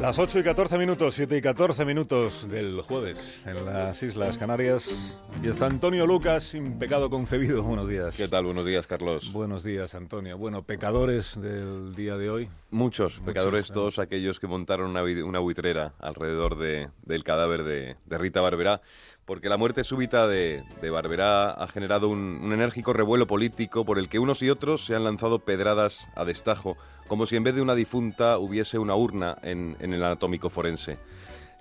Las 8 y 14 minutos, 7 y 14 minutos del jueves en las Islas Canarias. Y está Antonio Lucas, sin pecado concebido. Buenos días. ¿Qué tal? Buenos días, Carlos. Buenos días, Antonio. Bueno, pecadores del día de hoy. Muchos, pecadores, todos aquellos que montaron una, una buitrera alrededor de, del cadáver de, de Rita Barberá porque la muerte súbita de, de Barberá ha generado un, un, enérgico revuelo político por el que unos y otros se han lanzado pedradas a destajo, como si en vez de una difunta hubiese una urna en, en el anatómico forense.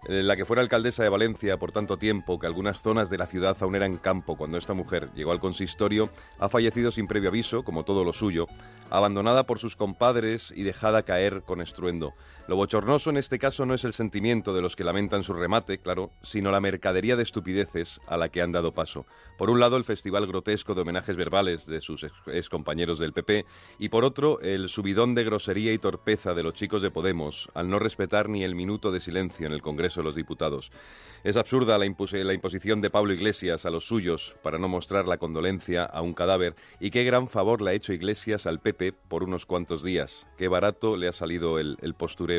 Eh, la que fuera alcaldesa de Valencia por tanto tiempo que algunas zonas de la ciudad aún eran campo cuando esta mujer llegó al consistorio, ha fallecido sin previo aviso, como todo lo suyo, abandonada por sus compadres y dejada caer con estruendo. Lo bochornoso en este caso no es el sentimiento de los que lamentan su remate, claro, sino la mercadería de estupideces a la que han dado paso. Por un lado, el festival grotesco de homenajes verbales de sus excompañeros del PP, y por otro, el subidón de grosería y torpeza de los chicos de Podemos al no respetar ni el minuto de silencio en el Congreso de los Diputados. Es absurda la, impos la imposición de Pablo Iglesias a los suyos para no mostrar la condolencia a un cadáver, y qué gran favor le ha hecho Iglesias al PP por unos cuantos días. Qué barato le ha salido el, el postureo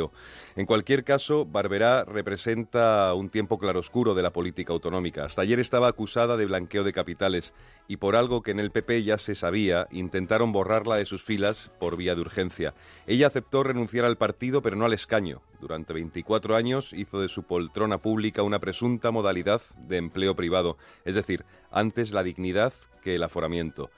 en cualquier caso, Barberá representa un tiempo claroscuro de la política autonómica. Hasta ayer estaba acusada de blanqueo de capitales y por algo que en el PP ya se sabía, intentaron borrarla de sus filas por vía de urgencia. Ella aceptó renunciar al partido, pero no al escaño. Durante 24 años hizo de su poltrona pública una presunta modalidad de empleo privado, es decir, antes la dignidad que el aforamiento.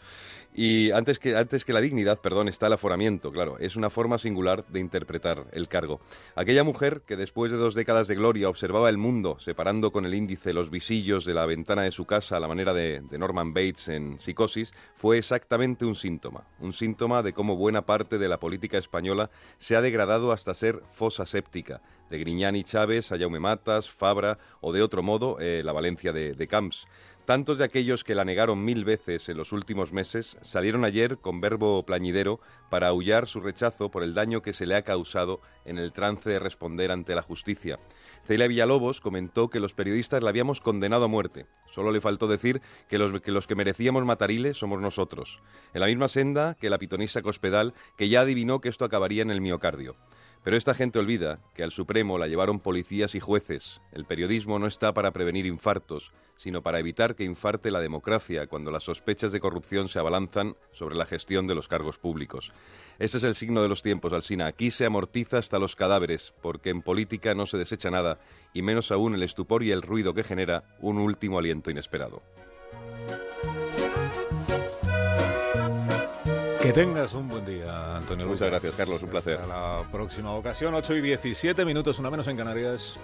Y antes que, antes que la dignidad, perdón, está el aforamiento, claro. Es una forma singular de interpretar el cargo. Aquella mujer que después de dos décadas de gloria observaba el mundo separando con el índice los visillos de la ventana de su casa a la manera de, de Norman Bates en Psicosis, fue exactamente un síntoma. Un síntoma de cómo buena parte de la política española se ha degradado hasta ser fosa séptica. De Griñán Chávez a Matas, Fabra o de otro modo eh, la Valencia de, de Camps. Tantos de aquellos que la negaron mil veces en los últimos meses salieron ayer con verbo plañidero para aullar su rechazo por el daño que se le ha causado en el trance de responder ante la justicia. Celia Villalobos comentó que los periodistas la habíamos condenado a muerte. Solo le faltó decir que los que, los que merecíamos matarile somos nosotros. En la misma senda que la pitonisa Cospedal, que ya adivinó que esto acabaría en el miocardio. Pero esta gente olvida que al Supremo la llevaron policías y jueces. El periodismo no está para prevenir infartos, sino para evitar que infarte la democracia cuando las sospechas de corrupción se abalanzan sobre la gestión de los cargos públicos. Ese es el signo de los tiempos, Alsina. Aquí se amortiza hasta los cadáveres, porque en política no se desecha nada, y menos aún el estupor y el ruido que genera un último aliento inesperado. Que tengas un buen día, Antonio. Muchas gracias, Carlos. Un placer. Hasta la próxima ocasión, 8 y 17 minutos, una menos en Canarias.